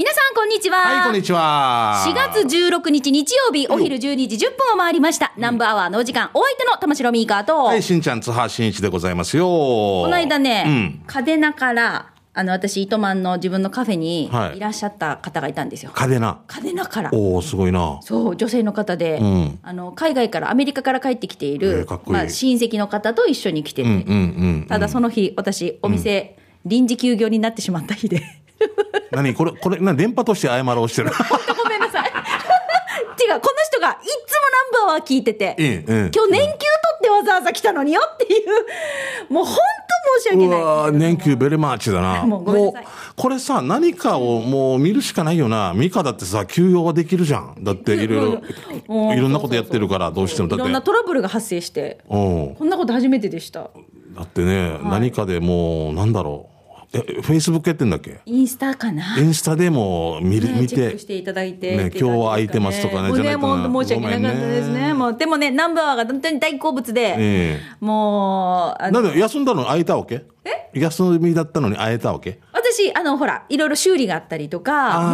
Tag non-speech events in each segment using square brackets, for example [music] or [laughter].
皆さん、こんにちは。はい、こんにちは。4月16日日曜日、お昼12時10分を回りました。ナンバーアワーのお時間、お相手の玉城ミーカーと、はい、しんちゃん、津波しんいちでございますよ。ここの間ね、うん。嘉手納から、あの、私、糸満の自分のカフェにはいいらっしゃった方がいたんですよ。嘉手納。嘉手納から。おおすごいな。そう、女性の方で、んあの、海外から、アメリカから帰ってきていえる、まあ、親戚の方と一緒に来てて、うんうんうん。ただその日、私、お店、臨時休業になってしまった日で。[laughs] 何これ、これ、な、電波として謝ろうしてる。ごめんなさい。[laughs] 違う、この人がいつもナンバーワー聞いてて、ええええ今日年休取ってわざわざ来たのによっていう、もう本当申し訳ない。うわー年休ベレマーチだな。[laughs] もうこれさ、何かをもう見るしかないよな。ミカだってさ、休養はできるじゃん。だっていろいろ、いろんなことやってるから、どうしても。だいろんなって、トラブルが発生して、うん。こんなこと初めてでした。だってね、何かでもう、なんだろう。え、フェイスブックやってんだっけ？インスタかな？インスタでも見る、ね見てチェックし。ていただいて。ね今日は空いてますとかねもうね、もう申し訳なかったですね。もう、でもね、ナンバーが本当に大好物で、ええもう、なんで休んだの？に会えたわけ？休みだったのに会えたわけ？私、あの、ほら、いろいろ修理があったりとあか、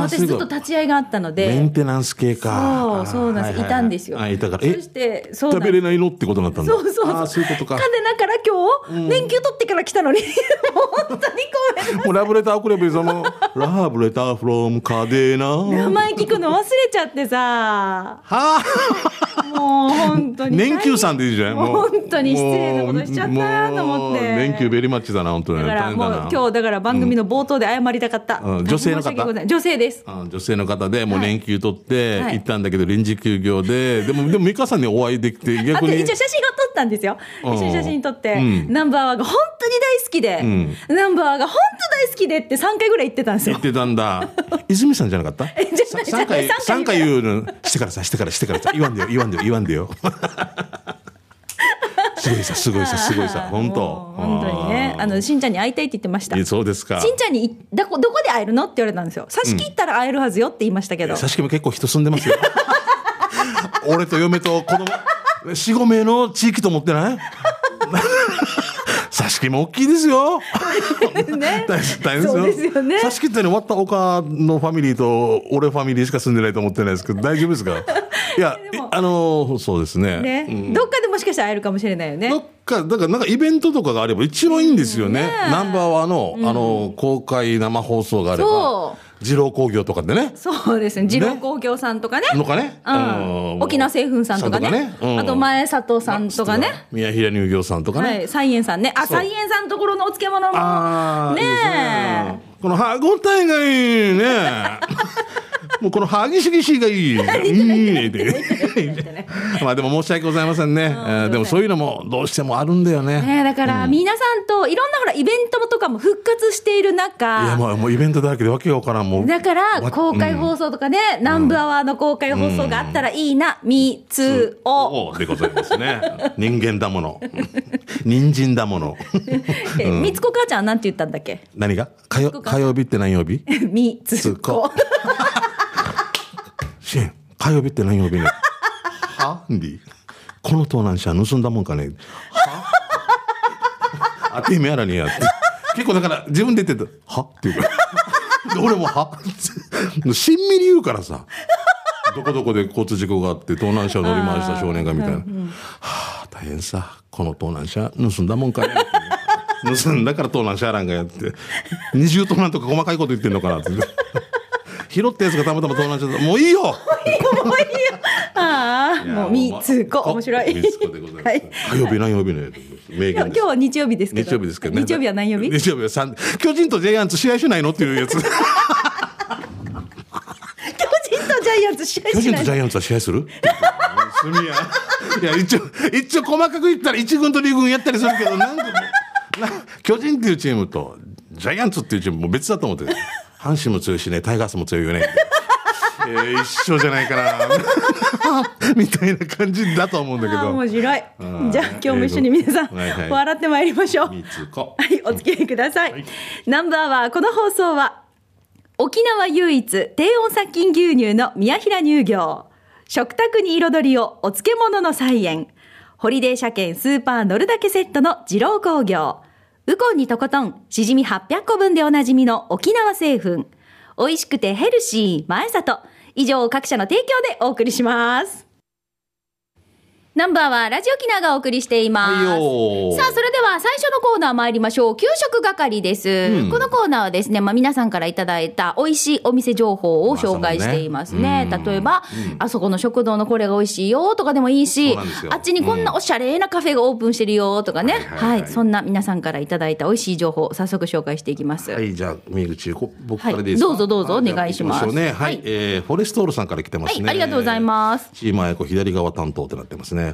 私ずっと立ち会いがあったので、メンテナンス系か。そう、そうなんです。はいはいたんですよ。あ、いたから。そえして、そう食べれないのってことになったんだ。そうそうそう。そういうことかカ。デナから今日、年休取ってから来たのに、[laughs] もう本当にごめん。[laughs] もうラブレターくればいいぞ、もう。[laughs] ラブレターフロムカデナ。名前聞くの忘れちゃってさ、はあ、もう本当に。年休さんでいいじゃん。もう本当に失礼なことしちゃったと思って年休ベリマッチだな、本当に。だからもう今日だから番組の冒頭で謝りたかった。うん女性の方女性です。あ女性の方でもう年休取ってはい行ったんだけど臨時休業で、[laughs] でも、でも美香さんにお会いできてあ逆にと一応。写真を撮ったんですよ。うん一緒に写真撮って、うんナンバーワンが本当に大好きで、ナンバーワンが本当大好きでって3回ぐらい言ってたんですよ言っ。てたんだ。[laughs] 泉さんじゃなかった？じゃないさ三回、じゃない三回言うの。してからさ、してから、してからさ。言わんでよ、言わんでよ、言わんでよ。[laughs] すごいさ、すごいさ、すごいさ、本当。本当にね。あの、しんちゃんに会いたいって言ってました。そうですか。しんちゃんにいどこ、どこで会えるのって言われたんですよ。差し切ったら会えるはずよって言いましたけど。佐々木も結構人住んでますよ。[laughs] 俺と嫁と子供、四五名の地域と思ってない？佐々木も大きいですよ。ね [laughs] 大変ですよ。ね佐々木ってね、終わった岡のファミリーと俺ファミリーしか住んでないと思ってないですけど、大丈夫ですか？いや、あの、そうですね。ね、うんどっかでもしかしたら会えるかもしれないよね。どっか、だからなんかイベントとかがあれば一番いいんですよね。ねナンバーワンの、あの、公開生放送があればそ、二郎工業とかでね。そうですね。二郎工業さんとかね。のかね。うん、沖縄製粉さんとかね。うんあと前里さんとかね。宮平乳業さんとかね。はい、菜園さんね。あ、菜園さんのところのお漬物も。ねえね。この歯ごたえがいいね。[laughs] もうこの歯ぎしぎしがいい。いいねって。まあでも申し訳ございませんね。えーでもそういうのもどうしてもあるんだよね。ねだから、皆さんといろんなほら、イベントとかも復活しているいや中、もうもうイベントだらけでわけがわからんもう。だから、わ公開放送とかね、南部アワーの公開放送があったらいいな、みつお。おでございますね。人間だもの。[laughs] 人参だもの。えみつこ母ちゃんはなんて言ったんだっけ？何が？火曜日って何曜日？[laughs] みつこ。シェン、火曜日って何曜日ね。[laughs] は？んり。この盗難車盗んだもんかね。は？[laughs] あてめえやらねえやって。結構だから自分で言ってた。は？って言うか [laughs] 俺もは？しんみり言うからさ。どこどこで交通事故があって盗難車を乗り回した少年がみたいな。はあ、大変さ。この盗難車盗んだもんかねって。盗んだから盗難車やらんがやって。二重盗難とか細かいこと言ってんのかなって。拾ったやつがたまたま盗難車だ。もういいよああ、もうみつこ。面白い。みつこでございます。はい火曜日何曜日ね。名言今日は日曜日ですけど。日曜日ですけどね。日曜日は何曜日？日曜日は三巨人とジャイアンツ試合しないの？っていうやつ。[laughs] 巨人とジャイアンツ試合巨しない人とジャイアンツは試合する？すみや。いや、一応、一応細かく言ったら一軍と二軍やったりするけど、なんでも、な巨人っていうチームと、ジャイアンツっていうチームも別だと思ってる。阪神も強いしね、タイガースも強いよね。[laughs] えー一緒じゃないかな。[laughs] みたいな感じだと思うんだけど。面白いうん。じゃあ今日も一緒に皆さん、はいはい笑ってまいりましょう。はい、お付き合いください。ナンバーは、この放送は、沖縄唯一低温殺菌牛乳の宮平乳業、食卓に彩りをお漬物の菜園、ホリデー車検スーパー乗るだけセットの二郎工業、ウコンにとことん、しじみ800個分でおなじみの沖縄製粉、美味しくてヘルシー前里。以上各社の提供でお送りします。ナンバーはラジオキナがお送りしています。さあ、それでは最初のコーナー参りましょう。給食係です。うんこのコーナーはですね、まあ皆さんからいただいた美味しいお店情報を紹介していますね。まあね例えば、あそこの食堂のこれが美味しいよとかでもいいし、あっちにこんなおしゃれなカフェがオープンしてるよとかね。はい。そんな皆さんからいただいた美味しい情報、早速紹介していきます。はい、じゃあ、右口、こ僕からでいいですか、はいどうぞどうぞはいお願いしますね。はい、はいえーフォレストールさんから来てますね。はいありがとうございます。チームあやこ左側担当ってなってますね。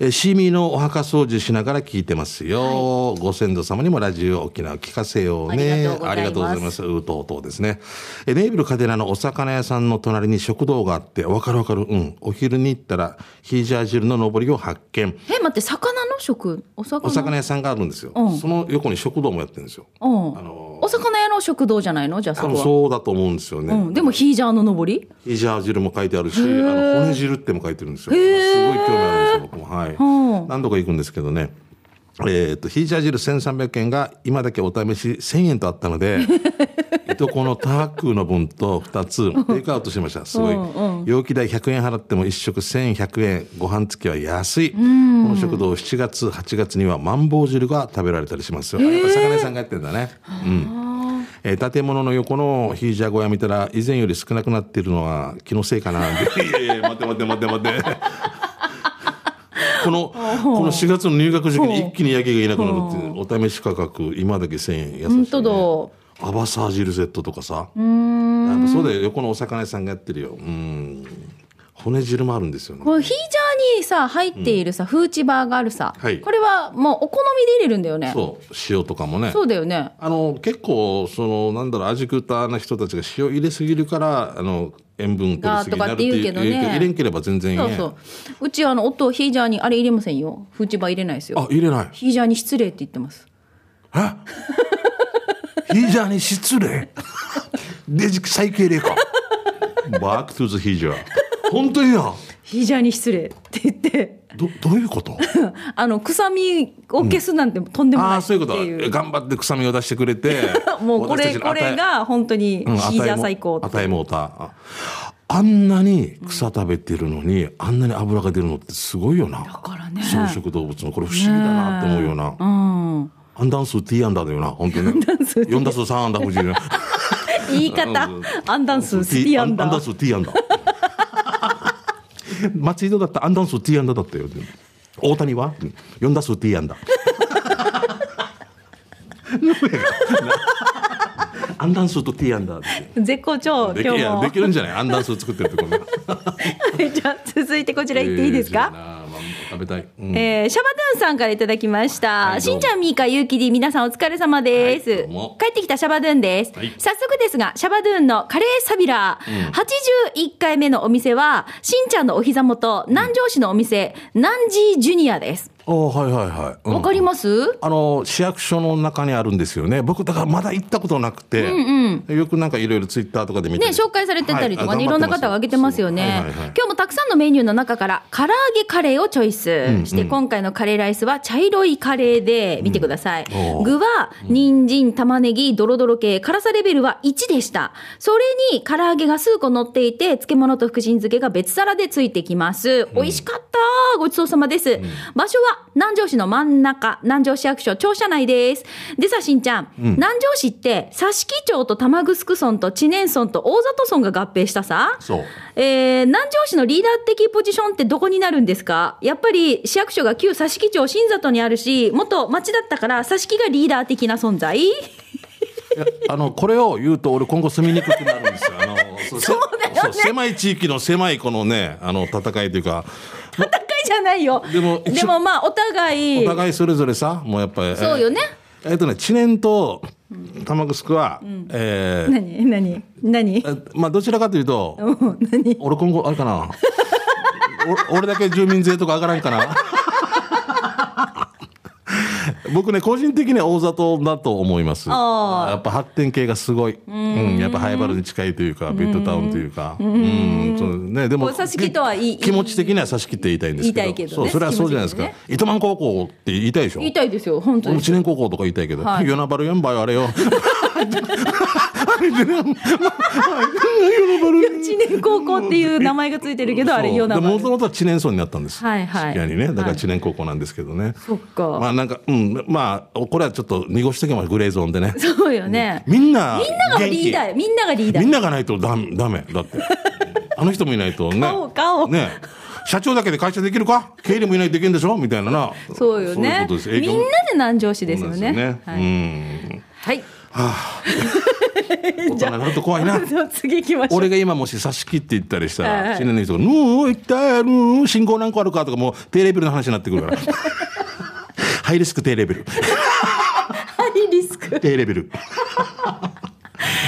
えーシーミーのお墓掃除しながら聞いてますよ。ご先祖様にもラジオ沖縄聞かせようね。ありがとうございますうとうとうですね。えーネイビルカデナのお魚屋さんの隣に食堂があって、わかるわかる。うん。お昼に行ったら、ヒージャー汁の上りを発見。え、待って、魚の食？お魚お魚屋さんがあるんですよ。うんその横に食堂もやってるんですよ。うん。あのお魚屋の食堂じゃないの？じゃあそこは。そうだと思うんですよね。うん。でもヒージャーの上り？ヒージャー汁も書いてあるし、あの骨汁っても書いてるんですよ。すごい興味あるんですよ、僕も。はい。うん何度か行くんですけどね。えっ、と、ヒージャー汁1300円が今だけお試し1000円とあったので、[laughs] いとこのタークの分と2つテイクアウトしました。すごい。容器代100円払っても1食1100円、ご飯付きは安い。この食堂7月、8月にはマンボウ汁が食べられたりしますよ。あやっぱ魚屋さんがやってんだね。うん。えー建物の横のヒージャー小屋見たら以前より少なくなっているのは気のせいかな。[laughs] いやいや待って待って待って待って。この、この4月の入学時期に一気にヤギがいなくなるっていう、お試し価格、今だけ1000円安い、ね。アバサー汁セットとかさ。やっぱそうだよ。横のお魚屋さんがやってるよ。うん。骨汁もあるんですよね。このヒージャーにさ、入っているさ、フーチバーがあるさ。はいこれはもうお好みで入れるんだよね。そう。塩とかもね。そうだよね。あの結構そのなんだろう味豚な人たちが塩入れすぎるからあの塩分取りすぎになるっていうがとかって言うけどね入れんければ全然いいねそうそう。うちあの、夫、ヒージャーにあれ入れませんよ。フーチバー入れないですよ。あ入れないヒージャーに失礼って言ってます。え？ヒージャーに失礼？[laughs] デジ最敬礼かバックトゥザヒージャー本当にやヒージャーに失礼って言って、どどういうこと？[laughs] あの、臭みを消すなんてとんでもないってああそういうこと。いう。頑張って臭みを出してくれて。[laughs] もうこれ、これが本当にヒうんージャー最高って。与えもうた。ああんなに草食べてるのに、あんなに油が出るのってすごいよな。だからね。草食動物の。これ不思議だなって思うよな、うん。アンダン数 T アンダーだよな本当に4打数3アンダー藤井ね。[laughs] 言い方、アンダンス、スティアンダー。アンダン数 T アンダー松井戸だったらアンダン数 T アンダだったよ。大谷は？4打数 T アンダーアンダン数と T アンダー絶好調、でき今日も。いやで。きるんじゃない？アンダン数作ってるってこと [laughs] じゃあ、続いてこちら行っていいですか、え食べたい、うん。えーシャバドゥンさんからいただきました。はいしんちゃん、みーか、ゆうきり、皆さんお疲れ様です、はい帰ってきたシャバドゥンです、はい。早速ですが、シャバドゥンのカレーサビラー、81回目のお店は、しんちゃんのお膝元、南城市のお店、南寺ジュニアです。おはいはいはい、うん。わかります？あの市役所の中にあるんですよね。僕だからまだ行ったことなくて、よくなんかいろいろツイッターとかで見てね、紹介されてたりとかね、はい。い、ろんな方が挙げてますよね、はいはいはい。今日もたくさんのメニューの中から、唐揚げカレーをチョイス。して、今回のカレーライスは茶色いカレーで、見てください。おー。具は、人参、玉ねぎ、ドロドロ系、辛さレベルは1でした。それに、唐揚げが数個乗っていて、漬物と福神漬けが別皿でついてきます。美味しかったごちそうさまです。場所は、南城市の真ん中、南城市役所庁舎内です。でさ、しんちゃん、南城市って、佐敷町と玉城村と知念村と大里村が合併したさ。そう。えー、南城市のリーダー的ポジションってどこになるんですか？やっぱり市役所が旧佐敷町新里にあるし、元町だったから佐敷がリーダー的な存在？あのこれを言うと俺今後住みにくくなるんですよ。あのそうだよね。狭い地域の狭いこのねあの戦いというか戦いじゃないよ。でもでもまあ、お互い。お互いそれぞれさもうやっぱりそうよね。えっとね知念と玉城は、えー何？何？何？えまあどちらかというと俺今後あれかな？[laughs] お俺だけ住民税とか上がらんかな？僕ね個人的には大里だと思います。やっぱ発展系がすごい。うん。やっぱハイバルに近いというかベッドタウンというか。うん。そうねでもこう佐敷とはいい気持ち的には佐敷って言いたいんですけど。そうそれはそうじゃないですか。糸満高校って言いたいでしょ？言いたいですよ、本当に。知念高校とか言いたいけど、はい。与那原4倍あれよ。知念 [laughs] 高校っていう名前がついてるけど、あれ、そう与那原。でもともとは知念村になったんです。はいはいにね。だかはいら知念高校なんですけどね。そっか。まあなんか、うん、まあ、これはちょっと濁しとけばグレーゾーンでね。そうよね。みんな、みんながリーダーよみんながリーダー。みんながないとダメ、ダメ。だって。あの人もいないとね。顔顔ね。社長だけで会社できるか？経理もいないといけんでしょ？みたいなな。そうよね。みんなで南城市ですよね。はい。うん。はい。大人になると怖いな。次行きましょう。俺が今もし差し切って言ったりしたら、死ねない人が、ぬー、行ったー、ぬー、信号何個あるかとか、もう低レベルの話になってくるから。ハイリスク低レベル。ハイリスク。低レベル。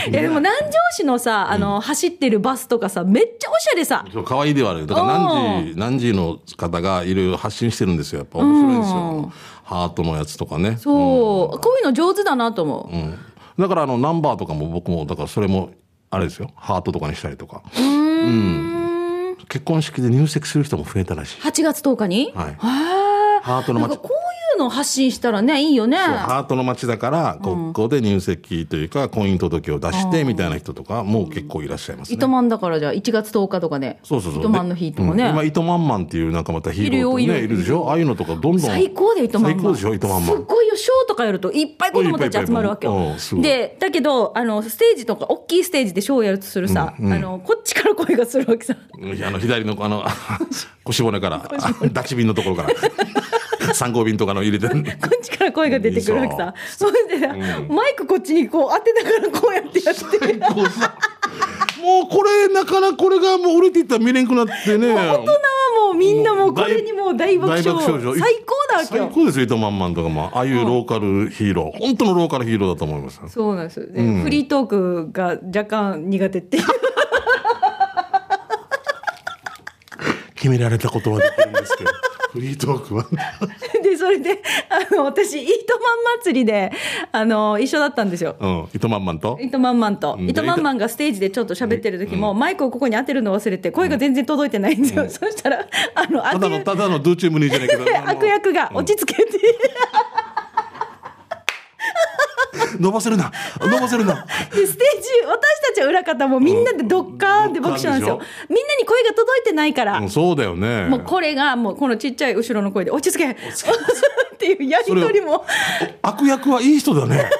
いやでも南城市のさ、あの、走ってるバスとかさ、めっちゃおしゃれさ。そう、可愛いではある。だから何時、何時の方がいろいろ発信してるんですよ。やっぱ面白いんですよ。ハートのやつとかね。そう、こういうの上手だなと思う。うん。だからあの、ナンバーとかも僕も、だからそれも、あれですよ。ハートとかにしたりとか。うん。結婚式で入籍する人も増えたらしい。8月10日に？はいハートの街なんかこういうの発信したらね、いいよね。ハートの街だから、ここで入籍というか、婚姻届を出してみたいな人とかも結構いらっしゃいますね。糸満だからじゃあ1月10日とかね。そうそうそう。糸満の日とかね。今、糸満マンっていうなんかまたヒーローね、いるでしょ？ああいうのとかどんどん。最高で糸満マン最高でしょ糸満マン。すっごいよ、ショーとかやるといっぱい子供たち集まるわけよで、だけど、あの、ステージとか、大きいステージでショーをやるとするさ、あの、こっちから声がするわけさ。あの、左の、あの、[laughs] 腰骨から、ダチ瓶のところから、3号瓶とかの入れて、こっちから声が出てくるわけさ。それでさ、マイクこっちにこう当てながらこうやってやって。もうこれ、なかなかこれがもう俺って言ったら見れんくなってね。大人はもうみんなもうこれにもう大爆笑。大爆笑最高なわけよ最。高ですよ、糸満マンとかも。ああいうローカルヒーロー。本当のローカルヒーローだと思います。そうなんですよ、ねフリートークが若干苦手っていう。[laughs] 決められたことはできるんですけど、フリートークは。[laughs] で、それで、あの、私、糸満祭りで、あの、一緒だったんですよ。うん、糸満マンと？糸満マンと。ん糸満マンがステージでちょっと喋ってる時も、マイクをここに当てるの忘れて、声が全然届いてないんですよ。そしたら、あの、ただの、ただのドゥーチュームニーじゃないけど。[laughs] 悪役が落ち着けて、伸ばせるな。伸ばせるな。で、ステージ、私たちは裏方もみんなでドッカーンって爆笑なんですよ。みんなに声が届いてないから、うんそうだよね。もうこれがもうこのちっちゃい後ろの声で [laughs] 落ち着け。っていうやりとりも。悪役はいい人だね。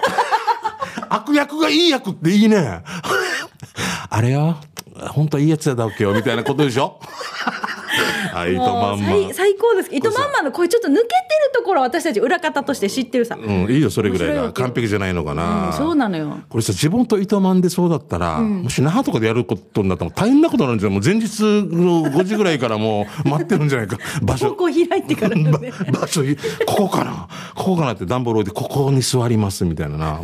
[laughs] 悪役がいい役っていいね。あれよ、本当はいいやつだっけよ、みたいなことでしょはい、糸も満マンう最。最高です糸満マンの声ちょっと抜けてるところ私たち裏方として知ってるさ、うん、いいよ、それぐらいが。完璧じゃないのかな。うんそうなのよこれさ、自分と糸満でそうだったら、もし那覇とかでやることになったら大変なことになるんじゃない？もう前日の5時ぐらいからもう待ってるんじゃないか。[laughs] 場所。高校開いてからばね [laughs] 場所、ここかなここかなって段ボール置いて、ここに座りますみたいなな。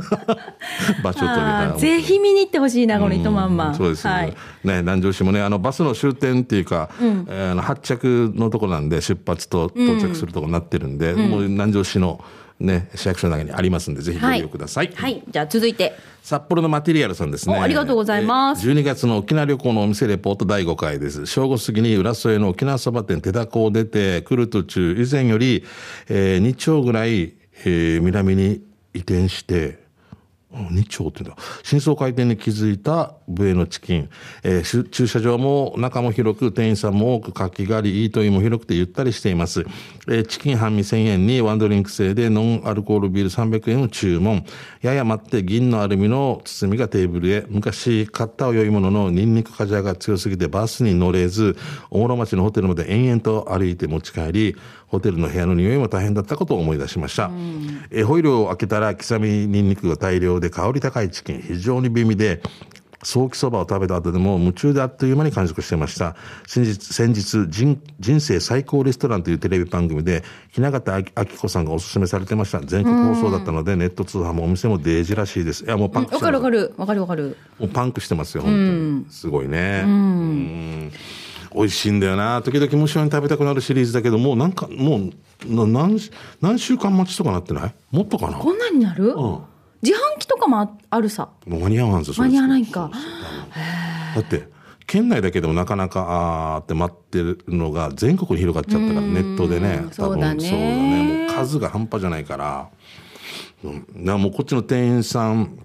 [laughs] 場所取りあなーぜひ見に行ってほしいなこの糸満マンそうですね。はい、ね、南城市もね、あの、バスの終点っていうか、えーあの発着のとこなんで、出発と到着するとこになってるんで、もう南城市のね、市役所の中にありますんで、ぜひご利用ください。はい、じゃあ続いて。札幌のマテリアルさんですね。おありがとうございます。えー12月の沖縄旅行のお店レポート第5回です。正午過ぎに浦添の沖縄そば店手高を出て来る途中、以前より、えー、2丁ぐらい、えー南に移転して、2丁ってんだ。新装開店に気づいたブエのチキン。えー駐車場も中も広く、店員さんも多く活気があり、イートインも広くてゆったりしています。えーチキン半身1000円にワンドリンク制でノンアルコールビール300円を注文。やや待って銀のアルミの包みがテーブルへ。昔買ったお良いもののニンニクカジャが強すぎてバスに乗れず、大室町のホテルまで延々と歩いて持ち帰り、ホテルの部屋の匂いも大変だったことを思い出しました。えーホイルを開けたら刻みニンニクが大量で香り高いチキン、非常に美味で、ソーキそばを食べた後でも夢中であっという間に完食していました。先日、先日人、人生最高レストランというテレビ番組で、雛形あき子さんがおすすめされてました。全国放送だったので、ネット通販もお店もデージらしいです。いや、もうパンクわしてます。かるわかるわかるわかるもうパンクしてますよ、本当に。すごいね。うん美味しいんだよな。時々無性に食べたくなるシリーズだけど、もうなんか、もう、な何、何週間待ちとかなってない？もっとかな？こんなになる、うん自販機とかもああるさ間に合わんぞ、間に合わないんかだって、県内だけでもなかなか、あーって待ってるのが全国に広がっちゃったから、ネットでね。多分そうだね。もう数が半端じゃないから。うん、なもうこっちの店員さん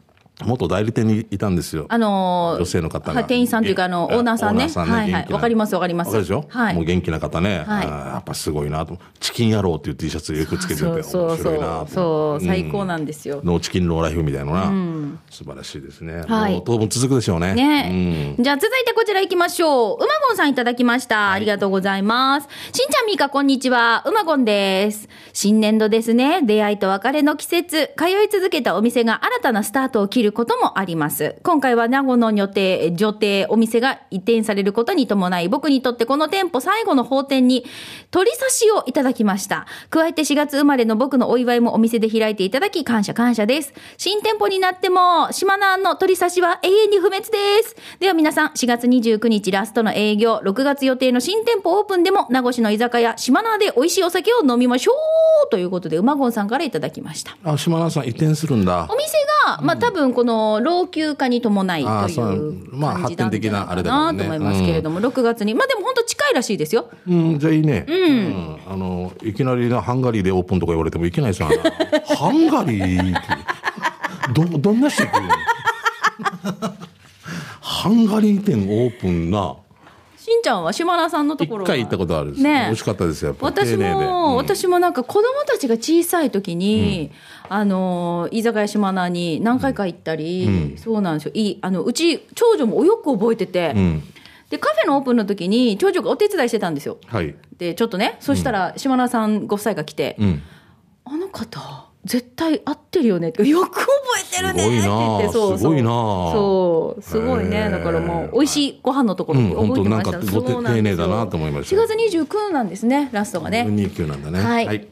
元代理店にいたんですよ。あのー女性の方が。はい店員さんというか、あの、オーナーさんね。はいはい。わかりますわかります。わかるでしょ？はい。もう元気な方ね。はいやっぱすごいなと。チキン野郎っていう T シャツよくつけてて、面白いなとそう。最高なんですよ。ノーチキンローライフみたいなのな、素晴らしいですね。はい当分続くでしょうね。ね、じゃあ続いてこちら行きましょう。うまごんさんいただきました。ありがとうございます。しんちゃんみーかこんにちは。うまごんです。新年度ですね。出会いと別れの季節。通い続けたお店が新たなスタートを切ることもあります。今回は名護の予定、女定、お店が移転されることに伴い、僕にとってこの店舗最後の法店に取り差しをいただきました。加えて4月生まれの僕のお祝いもお店で開いていただき感謝感謝です。新店舗になっても、島南の取り差しは永遠に不滅です。では皆さん、4月29日ラストの営業、6月予定の新店舗オープンでも、名護市の居酒屋、島南で美味しいお酒を飲みましょうということで、馬ゴンさんからいただきました。あ、島田さん移転するんだお。店が、まあ多分この老朽化に伴いといそううまあ感じなんじゃない発展的なあかれだなと思いますけれども、6月に。まあでも本当近いらしいですよ。うん、じゃあいいね。うん。あの、いきなりな、ハンガリーでオープンとか言われてもいけないですよ。あんなハンガリーって。ど、どんなしてくるの？ハンガリー店オープンな。ちゃんは島田さんのところは一回行ったことある。ね美味しかったですよ。私も、うん私もなんか子供たちが小さい時に、あの居酒屋島名に何回か行ったり、そうなんですよいいあのうち長女もよく覚えてて、うん。でカフェのオープンの時に長女がお手伝いしてたんですよはい。でちょっとねそしたら島田さんご夫妻が来てうん。「あの方絶対合ってるよね」って「よく覚えてるね」って言って。すごいな。そうそう。すごいな。そう。すごいへー。ねだからもう美味しいご飯のところうん覚えてました、本当なんかごそうなんですよ丁寧だなと思いました。4月29なんですねラストがね。2級なんだね。はい。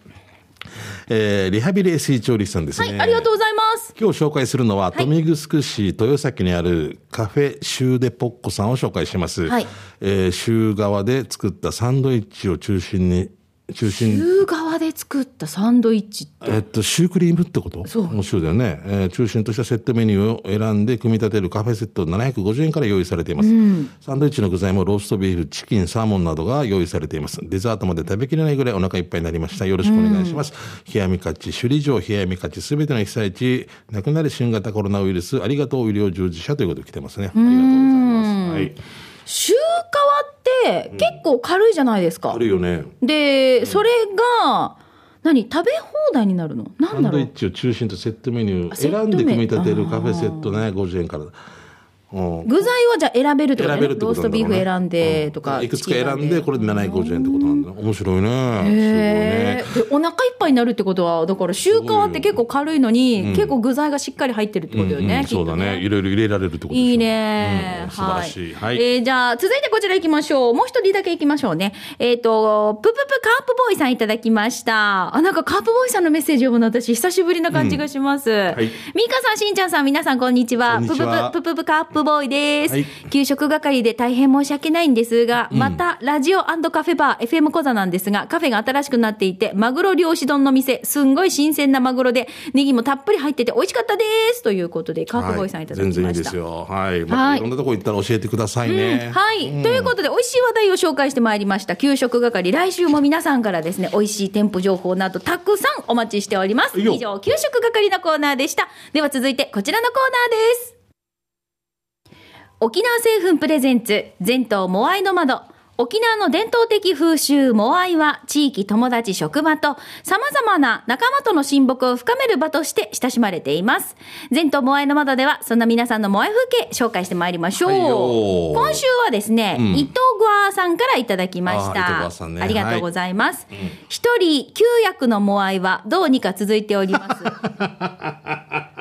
えーリハビリ SE 調理師さんですね。はいありがとうございます。今日紹介するのは、い。豊見城市豊崎にあるカフェシューデポッコさんを紹介します。はい。えー州側で作ったサンドイッチを中心に、中心。牛側で作ったサンドイッチって。えっと、シュークリームってこと？そう。面白いだよね、えー中心としたセットメニューを選んで組み立てるカフェセット750円から用意されています、サンドイッチの具材もローストビーフチキンサーモンなどが用意されています。デザートまで食べきれないぐらいお腹いっぱいになりました。よろしくお願いします、冷やみ勝ち首里城冷やみ勝ちすべての被災地。亡くなる新型コロナウイルスありがとう医療従事者ということで来てますね。ありがとうございます。はいシュー皮って結構軽いじゃないですか。あ、るよね。でそれが何食べ放題になるの？なサンドイんだろう。ッチを中心とセットメニュー選んで組み立てるカフェセットね。50円から。うん具材はじゃあ選べるってことね。選べるってローストビーフ選んでとか、うん。いくつか選んでこれで750円ってことなんだ。ね面白いね。へすごいね。お腹いっぱいになるってことはだからシュー皮って結構軽いのに、結構具材がしっかり入ってるってことよね、そうだね。いろいろ入れられるってこといいね、うん。素晴らしい。はい、えーじゃあ、続いてこちら行きましょう。もう一人だけ行きましょうね。えっ、と、ぷぷぷカープボーイさんいただきました。あ、なんかカープボーイさんのメッセージ読むの私、久しぶりな感じがします。はい。ミカさん、しんちゃんさん、皆さん、こんにちは。ぷぷぷぷぷカープボーイです。はい給食係で大変申し訳ないんですが、また、ラジオカフェバー、FM コザなんですが、カフェが新しくなっていて、マグロ漁師丼の店、すんごい新鮮なマグロで、ネギもたっぷり入ってて美味しかったです。ということで、カープボーイさんいただきました。全然いいですよはい、まはいろんなとこ行ったら教えてくださいね、はい、ということで、美味しい話題を紹介してまいりました。給食係、来週も皆さんからですね、美味しい店舗情報などたくさんお待ちしております。以上、給食係のコーナーでした。では続いて、こちらのコーナーです。沖縄製粉プレゼンツ、全島モアイの窓。沖縄の伝統的風習モアイは地域友達職場と様々な仲間との親睦を深める場として親しまれています。全島モアイの窓ではそんな皆さんのモアイ風景紹介してまいりましょう。はいよ今週はですね、うん伊藤グアさんからいただきました。アさんねありがとうございます。一、人9役のモアイはどうにか続いております。[laughs]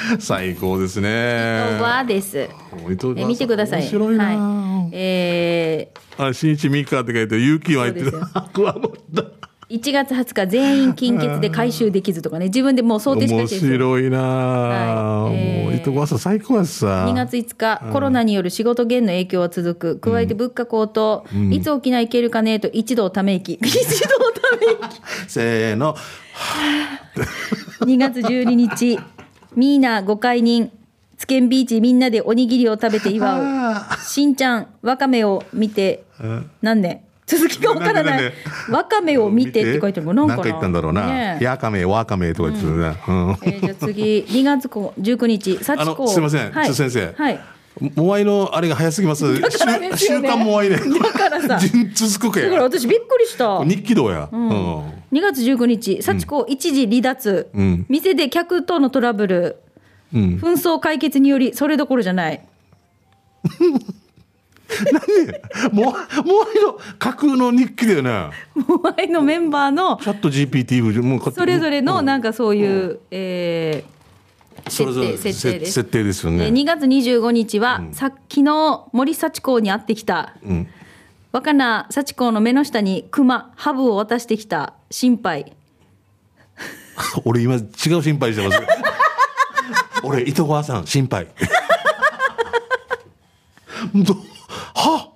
[laughs] 最高です伊ね。藤グアです。え見てください。面白いな、はい。えー。あ新一ミカって書いて勇気は入ってる。そうですクワ持った1月20日全員金欠で回収できずとかね。自分でもう想定して面るんですよ。白いな、はい。えーもう伊藤さん最高やしさ。2月5日、コロナによる仕事減の影響は続く。加えて物価高騰、いつ沖縄行けるかね？と一同ため息。[laughs] 一同ため [laughs] せーの。息2月12日ミーナ5回人つけんビーチみんなでおにぎりを食べて祝う [laughs] しんちゃんわかめを見て何年続きがわからない。わかめを見てって書いてるのなんか言ったんだろうな。やかめ、わかめとか言ってたね。うんえーじゃあ次、2月19日、あ幸子。の、すみません、はい、先生。はい。モアイのあれが早すぎます。週刊モアイで。だからさ順続くけだから私びっくりした。日記道や。うん。2月19日、幸子一時離脱、うん店で客とのトラブル、うん。紛争解決により、それどころじゃない。モアモアイの架空の日記だよね。モアイのメンバーのチャット GPT もうそれぞれのうんなんかそういう、えーそれぞれ設定設定です設定ですよでね。2月25日は、さっきの森幸子に会ってきた、うん。若菜幸子の目の下に熊ハブを渡してきた心配 [laughs] 俺今違う心配してます。[laughs] 俺糸川さん心配。[laughs] どは？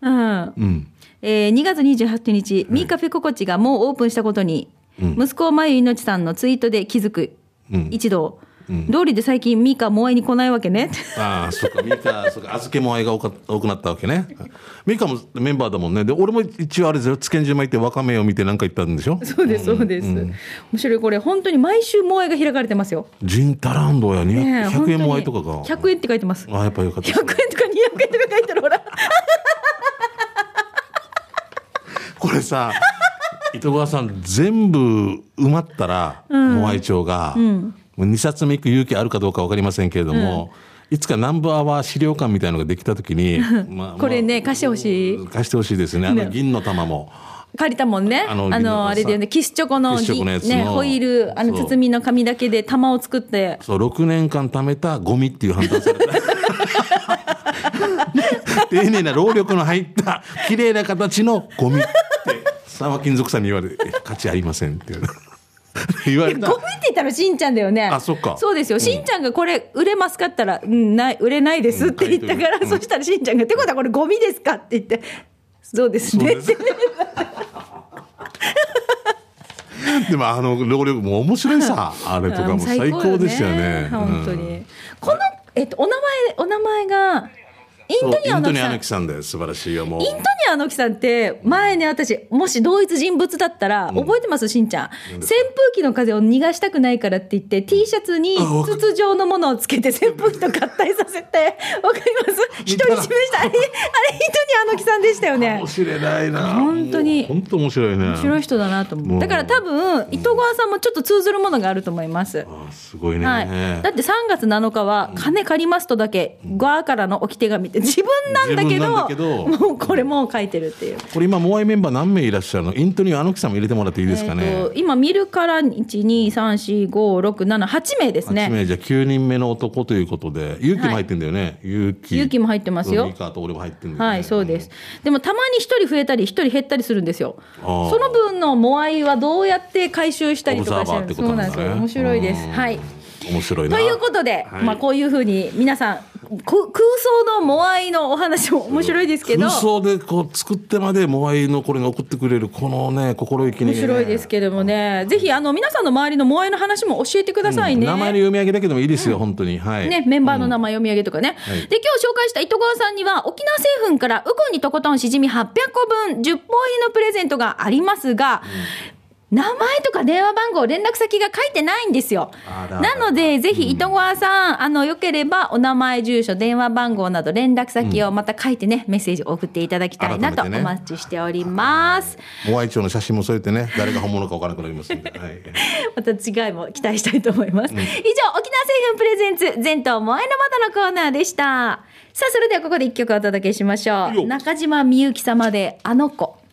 うんうん。えー2月28日、ミーカフェココチがもうオープンしたことに、息子まゆいのちさんのツイートで気づく、うん一同、道理で最近ミーカもう会いに来ないわけね。ああ、そっか、ミカ、そっか、預けもあいが多か多くなったわけね。ミカもメンバーだもんね。で、俺も一応あれですよ、つけんじまいってわかめを見て何か言ったんでしょ？そうですそうです、面白いこれ本当に毎週モアイが開かれてますよ、ジンタランドや、200ねえ100円もあ本いとかが。当に。100円って書いてます。ああ、やっぱよかった。100円とか200円とか書いてるほら。[laughs] これさ、糸川さん、全部埋まったら、モアイ町が、もう2冊目行く勇気あるかどうかわかりませんけれども、いつかナンバーワー資料館みたいのができたときに、[laughs] まあこれね貸してほしい。貸してほしいですね。あのね。銀の玉も。借りたもんね。ああのの、あれだよね、キスチョコのね、ホイール、あの、包みの紙だけで玉を作って、そう、6年間貯めたゴミっていう判断された。[laughs] 丁寧な労力の入った、綺麗な形のゴミって、沢金属さんに言われて、え価値ありませんって言われ [laughs] 言われた。ゴミって言ったらしんちゃんだよね。あそっか。そうですよ。しんちゃんがこれ売れますかったら、うん、ない、売れないですって言ったから、うん。そしたらしんちゃんが、ってことはこれゴミですかって。言って、そうですね。そうでもあの労力も面白いさあれとかも最高でしたよね。本当に。うんこの、えっと、お名前、お名前が、イントニアの木さんで素晴らしいよもうイントニアの木さんって、前ね、私、もし同一人物だったら、覚えてます？しんちゃん。扇風機の風を逃がしたくないからって言って、T シャツに筒状のものをつけて、扇風機と合体させて、わかります？一人占めした。あれ、あれ、イントニアの木さんでしたよね。面。白いな。いな本当に。本当面白いね。面白い人だなと思う。だから多分、糸川さんもちょっと通ずるものがあると思います。あすごいね、はい、だって3月7日は「金借ります」とだけ「ガーからの置き手紙」って自分なんだけどけどもうこれもう書いてるっていう。これ今モアイメンバー何名いらっしゃるの？イントニアの木さんも入れてもらっていいですかね、えーと今見るから1234567名です8ね。名じゃ9人目の男ということで勇気も入ってんだよね、勇気勇気も入ってますよミカと俺も入ってんだよねはい、そうです。でもたまに1人増えたり1人減ったりするんですよ。あーその分のモアイはどうやって回収したりとかオブザーバーってことなんだねそうなんですよ。面白いです。うんはい。面白いな。ということで、はい。まあこういうふうに皆さんこ空想のモアイのお話も面白いですけど。空想でこう作ってまでモアイのこれが送ってくれるこのね心意気に、ね、面白いですけれどもね、ぜひあの皆さんの周りのモアイの話も教えてくださいね。名前の読み上げだけでもいいですよ、本当に。はい。ね、メンバーの名前読み上げとかね。はい。で、今日紹介した糸川さんには、沖縄製粉からウコンにとことんしじみ800個分、10本入りのプレゼントがありますが、名前とか電話番号、連絡先が書いてないんですよ。なので、ぜひ、糸川さん、あの、よければ、お名前、住所、電話番号など、連絡先をまた書いてね、メッセージを送っていただきたいなとお待ちしております。モアイ町の写真も添えてね誰が本物か分からなくなりますんで、はい、また違い。も期待したい。と思い。ます。以上、沖縄製粉プレゼンツ、全島萌えの窓のコーナーでした。さあ、それではここで一曲お届けしましょう。よ中島みゆき様で、あの子。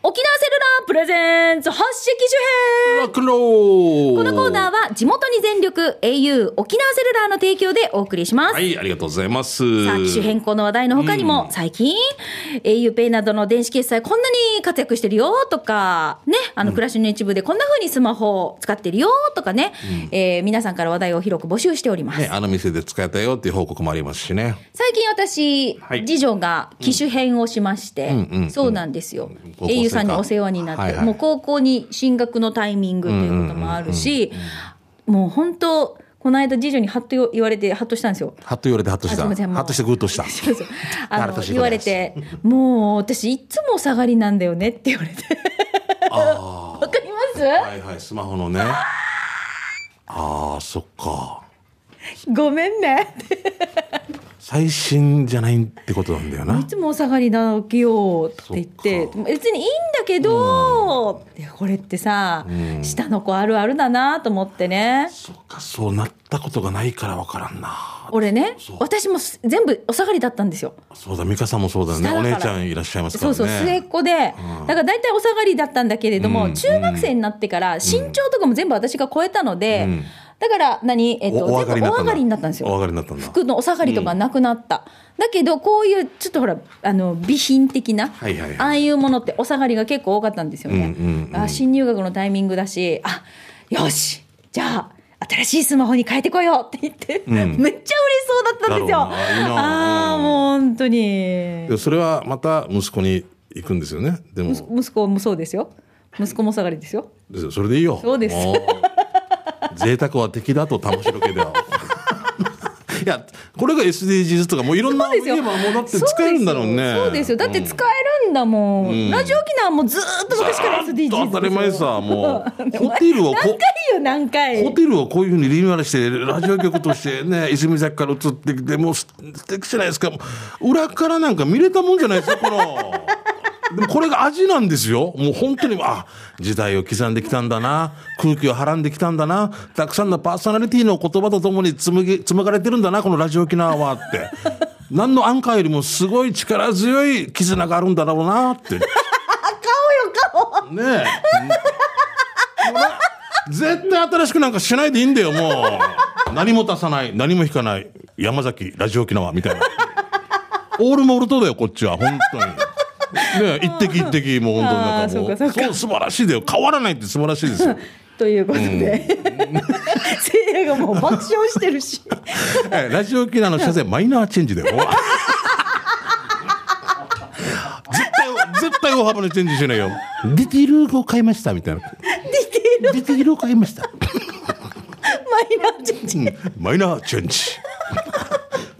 沖縄セルラープレゼンツ発色機種編このコーナーは地元に全力 au 沖縄セルラーの提供でお送りします。はいありがとうございます。さあ、機種変更の話題の他にも、最近、auPay などの電子決済こんなに活躍してるよとか、ね、あの、暮らしの一部でこんな風にスマホを使ってるよとかね、えー皆さんから話題を広く募集しております。ね、あの店で使えたよっていう報告もありますしね。最近私、はい。次女が機種変をしまして、うんうんうん。そうなんですよ。高校さんにお世話になって、はいはいもう高校に進学のタイミングということもあるし、もう本当、この間次女にハッと言われてハッとしたんですよ。ハッと言われてハッとした。ハッとしてグッとした。そうそうあの言われて「もう私いつもお下がりなんだよね」って言われてあ [laughs] わかります、あ。はいはい、スマホのね。ああ、そっか。ごめんね最新じゃないってことなんだよな。いつもお下がりなわけよって言って別にいいんだけど、いやこれってさ、ん。下の子あるあるだなと思ってね。そっか、そうなったことがないからわからんな。俺ねそう。私もす全部お下がりだったんですよ。そうだ、美香さんもそうだよね。下だお姉ちゃんいらっしゃいますかそうらね。そう末っ子で、うん。だから大体お下がりだったんだけれども、うん。中学生になってから身長とかも全部私が超えたので、うんだから何、えっと、おお上がりになったんだ。全部お上がりになったんですよ。お上がりになったんだ。服のお下がりとかなくなった、だけどこういうちょっとほらあの備品的な、はいはいはい。ああいうものってお下がりが結構多かったんですよね、うんうんうん。あ新入学のタイミングだしあよしじゃあ新しいスマホに変えてこようって言って、ん。めっちゃ嬉しそうだったんですよ。ああもう本当に。でそれはまた息子に行くんですよね。でも、息息子もそうですよ。息子もお下がりですよ。ですよ。それでいいよ。そうです贅沢は敵だと楽しろけでは。[laughs] いや、これが SDGs とかもういろんなもうだって使えるんだろうね。そうですよだって使えるんだもん、ラジオ沖縄もずーっと昔からず SDGs 当たり前さ、もう、[laughs] ホテルを何回こよ何回ホテルをこういうふうにリニューアルして、ラジオ局としてね、[laughs] 泉崎から移ってきて、もう素敵じゃないですか。裏からなんか見れたもんじゃないですか、この。でもこれが味なんですよ。もう本当に、あ、時代を刻んできたんだな。空気をはらんできたんだな。たくさんのパーソナリティの言葉とともに紡ぎ、紡がれてるんだな、このラジオ沖縄はって。何のアンカーよりもすごい力強い絆があるんだろうなって。顔よ顔ねえ。ほら絶対新しくなんかしないでいいんだよ、もう。何も足さない、何も引かない。山崎、ラジオ沖縄みたいな。オールモルトだよ、こっちは、本当に。ねえ、一滴一滴、もう本当になんかもうかそう素晴らしいだよ。変わらないって素晴らしいですよ。ということで、せいやがもう爆笑してるしえラジオ沖縄の車線マイナーチェンジだよ。絶対、絶対大幅なチェンジしないよ。ディティールを買いました、みたいな。ディテール？ディティールを買いました。マイナーチェンジうんマイナーチェンジ。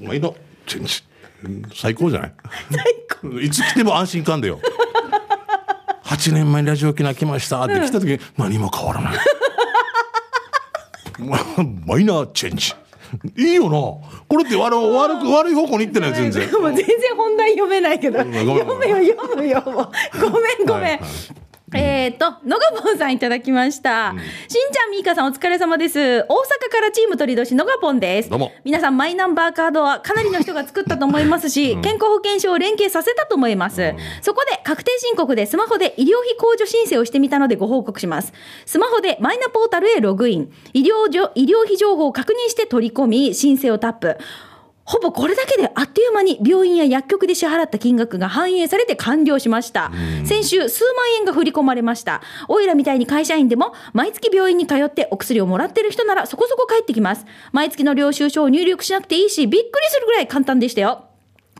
マイナーチェンジ。うん最高じゃない？いつ来ても安心感だよ。[laughs] 8年前にラジオ沖縄来ましたって来た時、何も変わらない。[laughs] まマイナーチェンジ。いいよな。これって悪悪く悪い方向に行ってない全然。[laughs] 全然本題読めないけど読むよ読むよごめんごめん、はいはいえっ、と、のがぽんさんいただきました。しんちゃん、みーかさんお疲れ様です。大阪からチーム鳥年のがぽんです。どうも皆さん、マイナンバーカードはかなりの人が作ったと思いますし、健康保険証を連携させたと思います。そこで、確定申告でスマホで医療費控除申請をしてみたのでご報告します。スマホでマイナポータルへログイン。医療医療費情報を確認して取り込み、申請をタップ。ほぼこれだけであっという間に病院や薬局で支払った金額が反映されて完了しました。先週数万円が振り込まれました。おいらみたいに会社員でも毎月病院に通ってお薬をもらってる人ならそこそこ返ってきます。毎月の領収書を入力しなくていいし、びっくりするぐらい簡単でしたよ。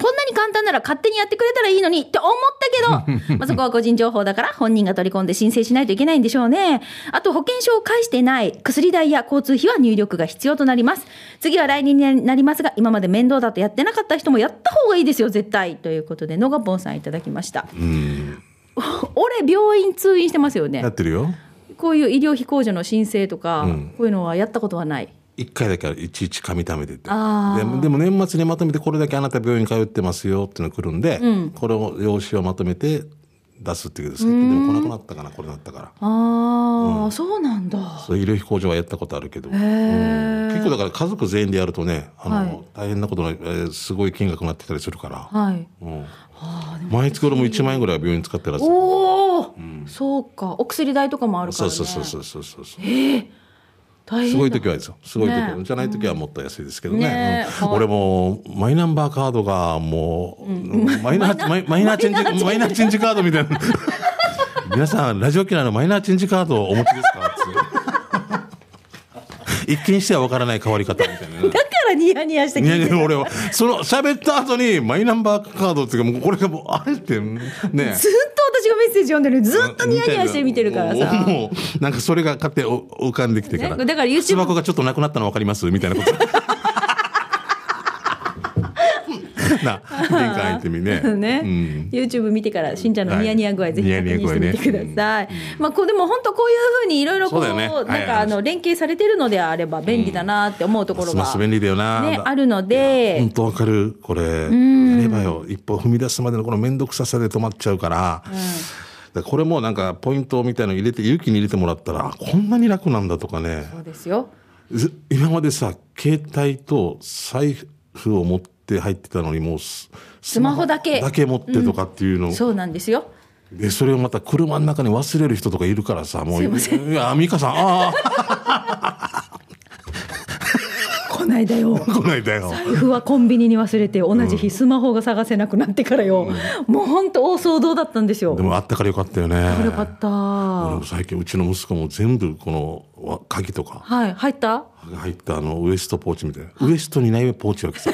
こんなに簡単なら勝手にやってくれたらいいのにって思ったけど、[laughs] まあそこは個人情報だから本人が取り込んで申請しないといけないんでしょうね。あと保険証を返してない薬代や交通費は入力が必要となります。次は来年になりますが、今まで面倒だとやってなかった人もやった方がいいですよ、絶対。ということで、野賀ポンさんいただきました。俺、病院通院してますよねや。ってるよ。こういう医療費控除の申請とか、うんこういうのはやったことはない。一回だけいちいち紙貯めてって。ででも年末にまとめてこれだけあなた病院通ってますよっていうのが来るんで、これを用紙をまとめて出すっていうけど、最近でも来なくなったかな、これなったから。ああ、そうなんだ。そう医療費控除はやったことあるけど、へー。結構だから家族全員でやるとねあの、はい。大変なことない、えーすごい金額になってたりするから、はい。うん。毎月俺も1万円ぐらいは病院使ってるはず。おお、そうか。お薬代とかもあるからね。そうそうそうそうそうそう。大変だすごい時はですよ。すごい時は、ね。じゃない時はもっと安いですけどね。ね。はいうん俺もうマイナンバーカードがもう、マイナーマイナーチェンジマイナーチェンジ。カードみたいな。[laughs] 皆さんラジオ機内のマイナーチェンジカードをお持ちですか？って。一見してはわからない変わり方みたいな。ねだからニヤニヤしてい聞いてる。やいや俺はその喋った後にマイナンバーカードっていうかもうこれがもうあれってね。ずっジ読んでるずっとニヤニヤして見てるからさ。もう、なんかそれが勝手に浮かんできてから。ねだから YouTube 靴箱がちょっとなくなったの分かりますみたいなこと。[laughs] な、玄関入ってみね。[laughs] ね、うん YouTube 見てからしんちゃんのニヤニヤ具合、はいぜひ確認してみてください。まあこうでも本当こういうふうにいろいろこうねはいなんかあの連携されてるのであれば便利だなって思うところが、ますます便利だよな。ねあるので本当わかる。これ、やればよ。一歩踏み出すまでのこの面倒くささで止まっちゃうから。だからこれもなんかポイントみたいの入れて、勇気に入れてもらったら、あこんなに楽なんだとかね。そうですよ。ず今までさ、携帯と財布を持って入ってたのに、もうス、スマホだけだけ持ってとかっていうの。そうなんですよ。で、それをまた車の中に忘れる人とかいるからさ、もう、すいや、美香さん、ああ、こないだよ。[laughs] こないだよ。財布はコンビニに忘れて同じ日スマホが探せなくなってからよ、もう本当大騒動だったんですよ。でもあったからよかったよね。よかった。最近うちの息子も全部このわ鍵とかはい。入った？入ったあのウエストポーチみたいなウエストにないポーチわけさ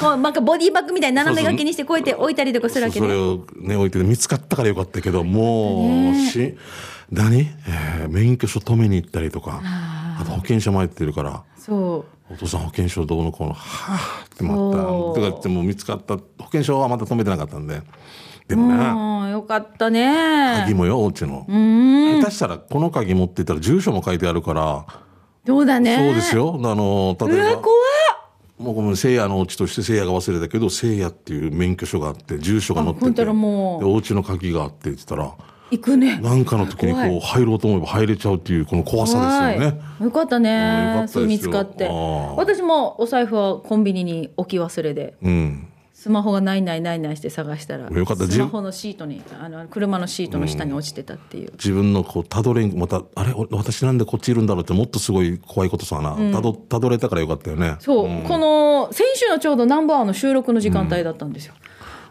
こうなんかボディバッグみたいに斜め掛けにしてこうやって置いたりとかするわけね。それをね置いてて見つかったからよかったけどもうし何、えー免許証止めに行ったりとかあと保険証も入ってるからそお父さん保険証どうのこうのはあってまった。とか言っても見つかった。保険証はまだ止めてなかったんで。でもうね。うんよかったね。鍵もよお家の。うん。下手したらこの鍵持ってったら住所も書いてあるから。そうだね。そうですよ。あの、例えば、うわ怖っ。もうごめん、聖夜のお家として聖夜が忘れたけど、聖夜っていう免許証があって、住所が載ってて、でお家の鍵があってって言ったら、行くね。なんかの時にこう入ろうと思えば入れちゃうっていうこの怖さですよね。はい。よかったね。そう見つかって。私もお財布はコンビニに置き忘れでうん。スマホがないないないないして探したらよかった。スマホのシートにあの車のシートの下に落ちてたっていう、自分のこう、たどれん、また、あれお私なんでこっちいるんだろうってもっとすごい怖いことさな。たど、たどれたからよかったよね。そう、この先週のちょうどナンバーの収録の時間帯だったんですよ、で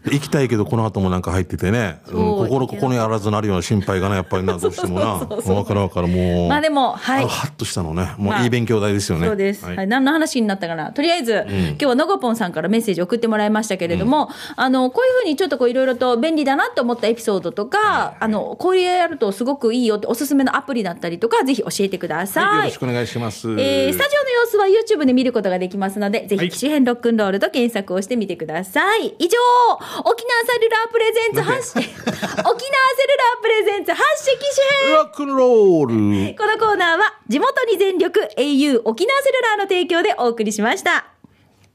行きたいけど、この後もなんか入っててね、うん心ここにあらずなるような心配がね、やっぱりな、[laughs] どうしてもな。わかるわかる、もう。まあでもはいあハッとしたのね。もまあういい勉強代ですよね。そうです、ははいい。何の話になったかなとりあえず、今日はのごぽんさんからメッセージ送ってもらいましたけれども、あのこういうふうにちょっとこういろいろと便利だなと思ったエピソードとか、あのこういうやるとすごくいいよっておすすめのアプリだったりとかぜひ教えてください、はいよろしくお願いします。えースタジオの様子は YouTube で見ることができますので、ぜひ、はい機種編ロックンロールと検索をしてみてください。以上、沖縄セ [laughs] ルラープレゼンツ発信、沖縄セルラープレゼンツ発信機種編ロックンロール。このコーナーは、地元に全力 au 沖縄セルラーの提供でお送りしました。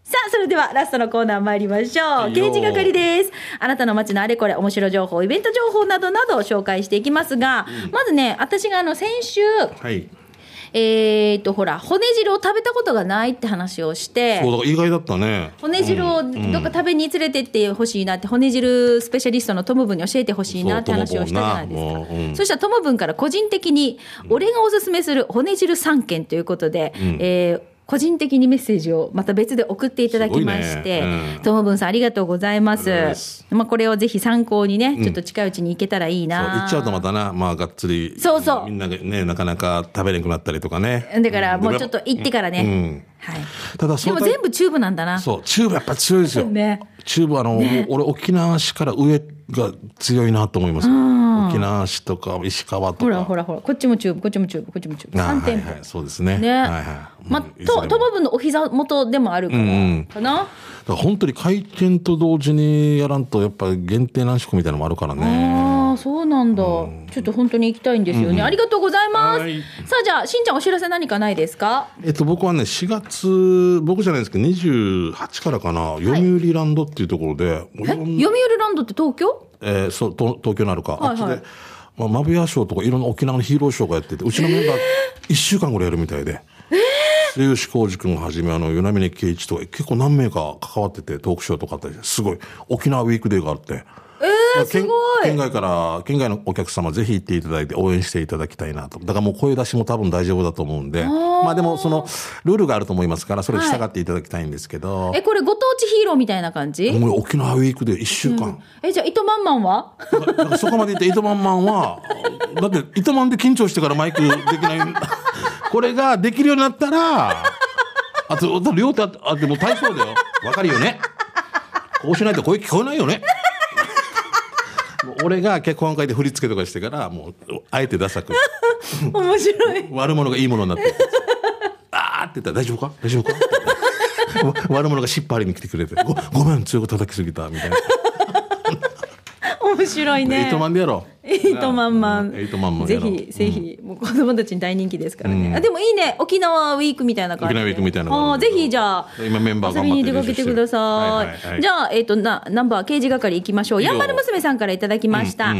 さあ、それではラストのコーナー参りましょう。刑事係です。あなたの街のあれこれ、面白情報、イベント情報などなどを紹介していきますが、まずね、私があの、先週、はい。えー、と、ほら、骨汁を食べたことがないって話をしてそう、だ意外だったね。骨汁をどっか食べに連れてってほしいなって、骨汁スペシャリストのトムブンに教えてほしいなって話をしたじゃないですかそう。んそしたらトムブンから個人的に、俺がおすすめする骨汁3件ということで、えー個人的にメッセージをまた別で送っていただきまして、すごいねうんトムブンさんありがとうございます。まあ、これをぜひ参考にね、ちょっと近いうちに行けたらいいな。行っちゃうとまたな、まあ、がっつり。そうそうみんながね、なかなか食べれなくなったりとかね。だからもうちょっと行ってからね。うんはい。ただ、でも全部チューブなんだな。そう、チューブやっぱ強いですよ。[laughs] ねチューブあの、俺沖縄市から上が強いなと思います。沖縄市とか石川とか。ほらほらほら、こっちもチューブ、こっちもチューブ、こっちもチューブ。あ3店舗。はいはい、そうですね。ね。はいはい。まあ、と、トムブンのお膝元でもあるから、うんうんかな？だから本当に開店と同時にやらんとやっぱり限定何食みたいなのもあるからね。ああ、そうなんだ。ちょっと本当に行きたいんですよね。ありがとうございます。はいさあ、じゃあ、しんちゃんお知らせ何かないですか？えっと、僕はね、4月、僕じゃないですけど、28からかな、読売ランドっていうところで、もうい読売ランドって東京？えーそう、と東京のあるか、はいはいあっちで、まあ、マブヤショーとかいろんな沖縄のヒーローショーがやってて、うちのメンバー1週間ぐらいやるみたいで。末吉浩二君はじめ、あの、与那峰圭一とか、結構何名か関わってて、トークショーとかあったりして、すごい、沖縄ウィークデーがあって。えー、す県ごい。県外から、県外のお客様ぜひ行っていただいて応援していただきたいなと。だからもう声出しも多分大丈夫だと思うんで。まあでもその、ルールがあると思いますから、それに従っていただきたいんですけど。え、これご当地ヒーローみたいな感じ？もう沖縄ウィークで1週間。え、じゃあ、糸満々は？だからそこまで行って糸満マンは、だって糸満で緊張してからマイクできない。これができるようになったら、あと、両手あって、もう体操だよ。わかるよね。こうしないと声聞こえないよね。俺が結婚会で振り付けとかしてからもうあえてダサく。[laughs] 面白い。悪者がいいものになって。あーって言ったら大丈夫か？大丈夫か？[laughs] 悪者がしっぱりに来てくれて。ごごめん強く叩きすぎた。みたいな。面白いね。[laughs] 糸満でやろうエイトマンマン。エイトマンマンぜひ、ぜひ、もう子供たちに大人気ですからね。うんあでもいいね。沖縄ウィークみたいな感じで。沖縄ウィークみたいなあーぜひ、じゃあ、今メンバー遊びに出かけてください。じゃあ、えっ、と、な、ナンバー刑事係行きましょう。やんばる娘さんからいただきました。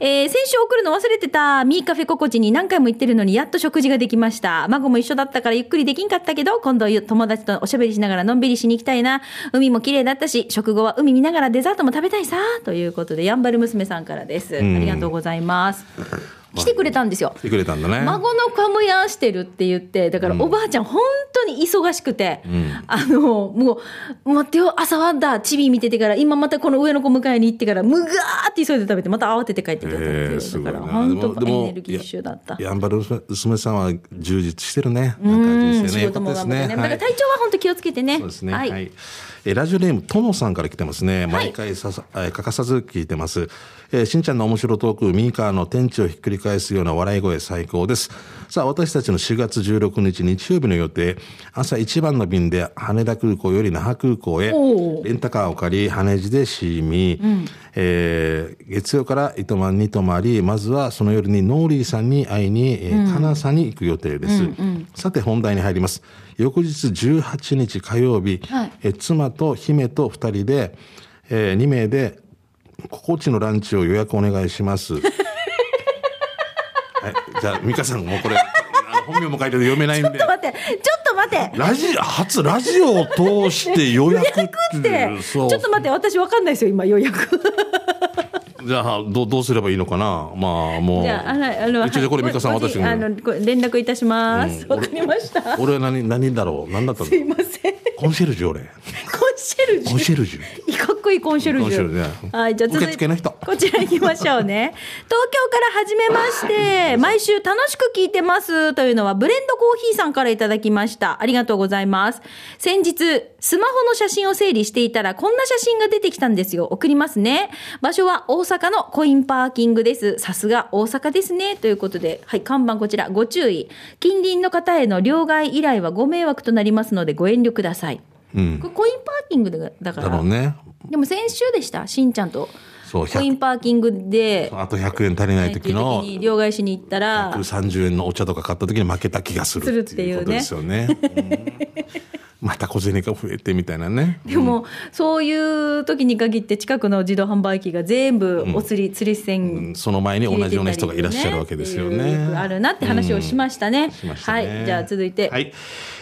えー先週送るの忘れてた、ミーカフェココチに何回も行ってるのに、やっと食事ができました。孫も一緒だったからゆっくりできんかったけど、今度友達とおしゃべりしながらのんびりしに行きたいな。海も綺麗だったし、食後は海見ながらデザートも食べたいさ。ということで、やんばる娘さんからです。んありがとうございます。来てくれたんですよ来。てくれたんだね孫のカムヤしてるって言ってだからおばあちゃん本当に忙しくて、あのもう待ってよ朝はだチビ見ててから今またこの上の子迎えに行ってからむがーって急いで食べてまた慌てて帰ってきたってへいうだから本当エネルギッシュだった。やんばる娘さんは充実してるねなんか人生ね仕事も頑張ってね。だからはい体調は本当気をつけてね。そうですね。は。はいい。えーラジオネーム、とのさんから来てますね。毎回ささ、えー欠かさず聞いてます。えーしんちゃんの面白トーク、ミーカーの天地をひっくり返すような笑い声最高です。さあ、私たちの4月16日日曜日の予定、朝一番の便で羽田空港より那覇空港へレンタカーを借り、羽地でシーミー、えー月曜から糸満に泊まり、まずはその夜にノーリーさんに会いに、えー、金沢に行く予定です。さて本題に入ります。翌日18日火曜日、はいえー妻と姫と2人で、えー2名で心地のランチを予約お願いします。[laughs] はい、じゃあ、美香さんもうこれ、本名も書いてて読めないんでちょっと。待って、ちょっと待って。ラジ初ラジオを通して予約って [laughs] ってそうちょっと待って、私わかんないですよ、今予約。じゃあどうどうすればいいのかな？まあもう。じゃあ、あの、あの、一応これ美香さんご私あの、連絡いたします。うん。わかりました。俺は何何だろう？何だったの？すいません。コンシェルジュ俺シェルジュ。コンシェルジュかっこいいコンシェルジュ。はい、じゃあ続いてこちら行きましょうね。東京から始めまして、[laughs] 毎週楽しく聞いてますというのはブレンドコーヒーさんからいただきました。ありがとうございます。先日、スマホの写真を整理していたらこんな写真が出てきたんですよ。送りますね。場所は大阪のコインパーキングです。さすが大阪ですね。ということで、はい、看板こちら、ご注意。近隣の方への両替依頼はご迷惑となりますのでご遠慮ください。うん。これコインパーキングだだから。だろうね。でも先週でした、しんちゃんと。そうコイン100パーキングで、あと100円足りない時の。に両替しに行ったら、130円のお茶とか買った時に負けた気がするするっていうねことですよね、うん。また小銭が増えてみたいなね。[laughs] でも、そういう時に限って近くの自動販売機が全部お釣り、釣りう銭ん。その前に同じような人がいらっしゃるわけですよね。あるなって話をしましたね。しましたね。はい、じゃあ続いて。はい。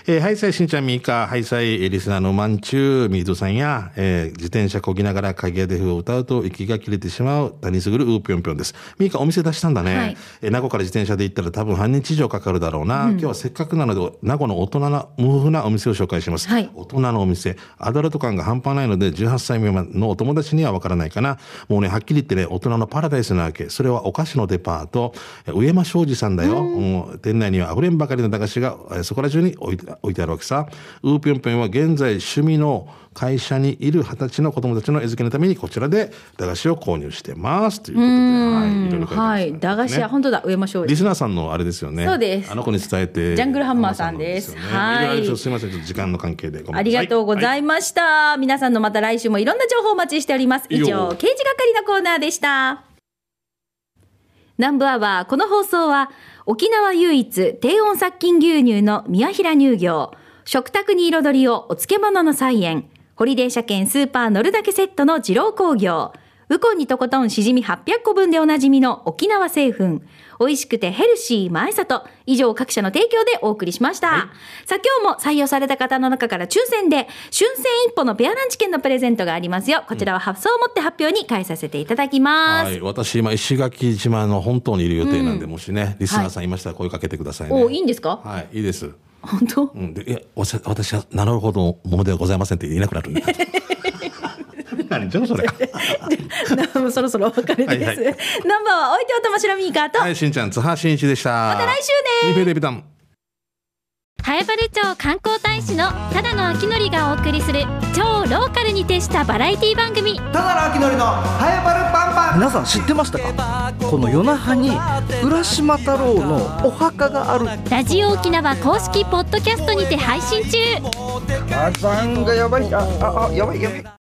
えー、ハイサイしんちゃんみーか、ハイサイリスナーのまんちゅう、みーどさんや、えー自転車こぎながら鍵屋で風を歌うと息が切れてしまう谷すぐるうーぴょんぴょんです。みーかお店出したんだね。はいえー名護から自転車で行ったら多分半日以上かかるだろうな。今日はせっかくなので、名護の大人な、無風なお店を紹介します。はい大人のお店。アダルト感が半端ないので、18歳未満のお友達にはわからないかな。もうね、はっきり言ってね、大人のパラダイスなわけ。それはお菓子のデパート、え上間庄司さんだよ。もう店内には溢れんばかりの駄菓子が、えそこら中に置いて置いてあるわけさ。ウーぴょんぴょんは現在趣味の会社にいる二十歳の子供たちの餌付けのためにこちらで駄菓子を購入してます。ということで、はい。いろいろ書いてますはい、駄菓子屋、ね本当だ、上間勝利。リスナーさんのあれですよね。そうですあの子に伝えて。ジャングルハンマーさんですハンマーさんはいなんですみません、ちょっと時間の関係で。ありがとうございました。皆さんのまた来週もいろんな情報お待ちしております。以上、刑事係のコーナーでした。南部アワー、この放送は、沖縄唯一低温殺菌牛乳の宮平乳業、食卓に彩りをお漬物の菜園、ホリデー車検スーパー乗るだけセットの二郎工業、ウコンにとことんしじみ800個分でおなじみの沖縄製粉。美味しくてヘルシー前里。以上各社の提供でお送りしました。さあ今日も採用された方の中から抽選で、春戦一歩のペアランチ券のプレゼントがありますよ。こちらは発送をもって発表に返させていただきます。はい、私今石垣島の本島にいる予定なんで、もしねリスナーさんいましたら声かけてくださいね。おいいんですか？はい、いいです。本当？うん、でいや私はなるほどものではございませんって言えなくなるんで。[laughs] 何じゃそれ。もうそろそろお別れです。はいはい。ナンバーは置いておたましらみーかと、はい、しんちゃん津波しんいちでした。ままた来週ねニフェレビタン。南原町観光大使のただの秋のりがお送りする超ローカルに徹したバラエティ番組。ただの秋のりのハエバルパンパン。皆さん知ってましたか？この与那覇に浦島太郎のお墓がある。ラジオ沖縄公式ポッドキャストにて配信中。母さんがやばいあああやばいやばい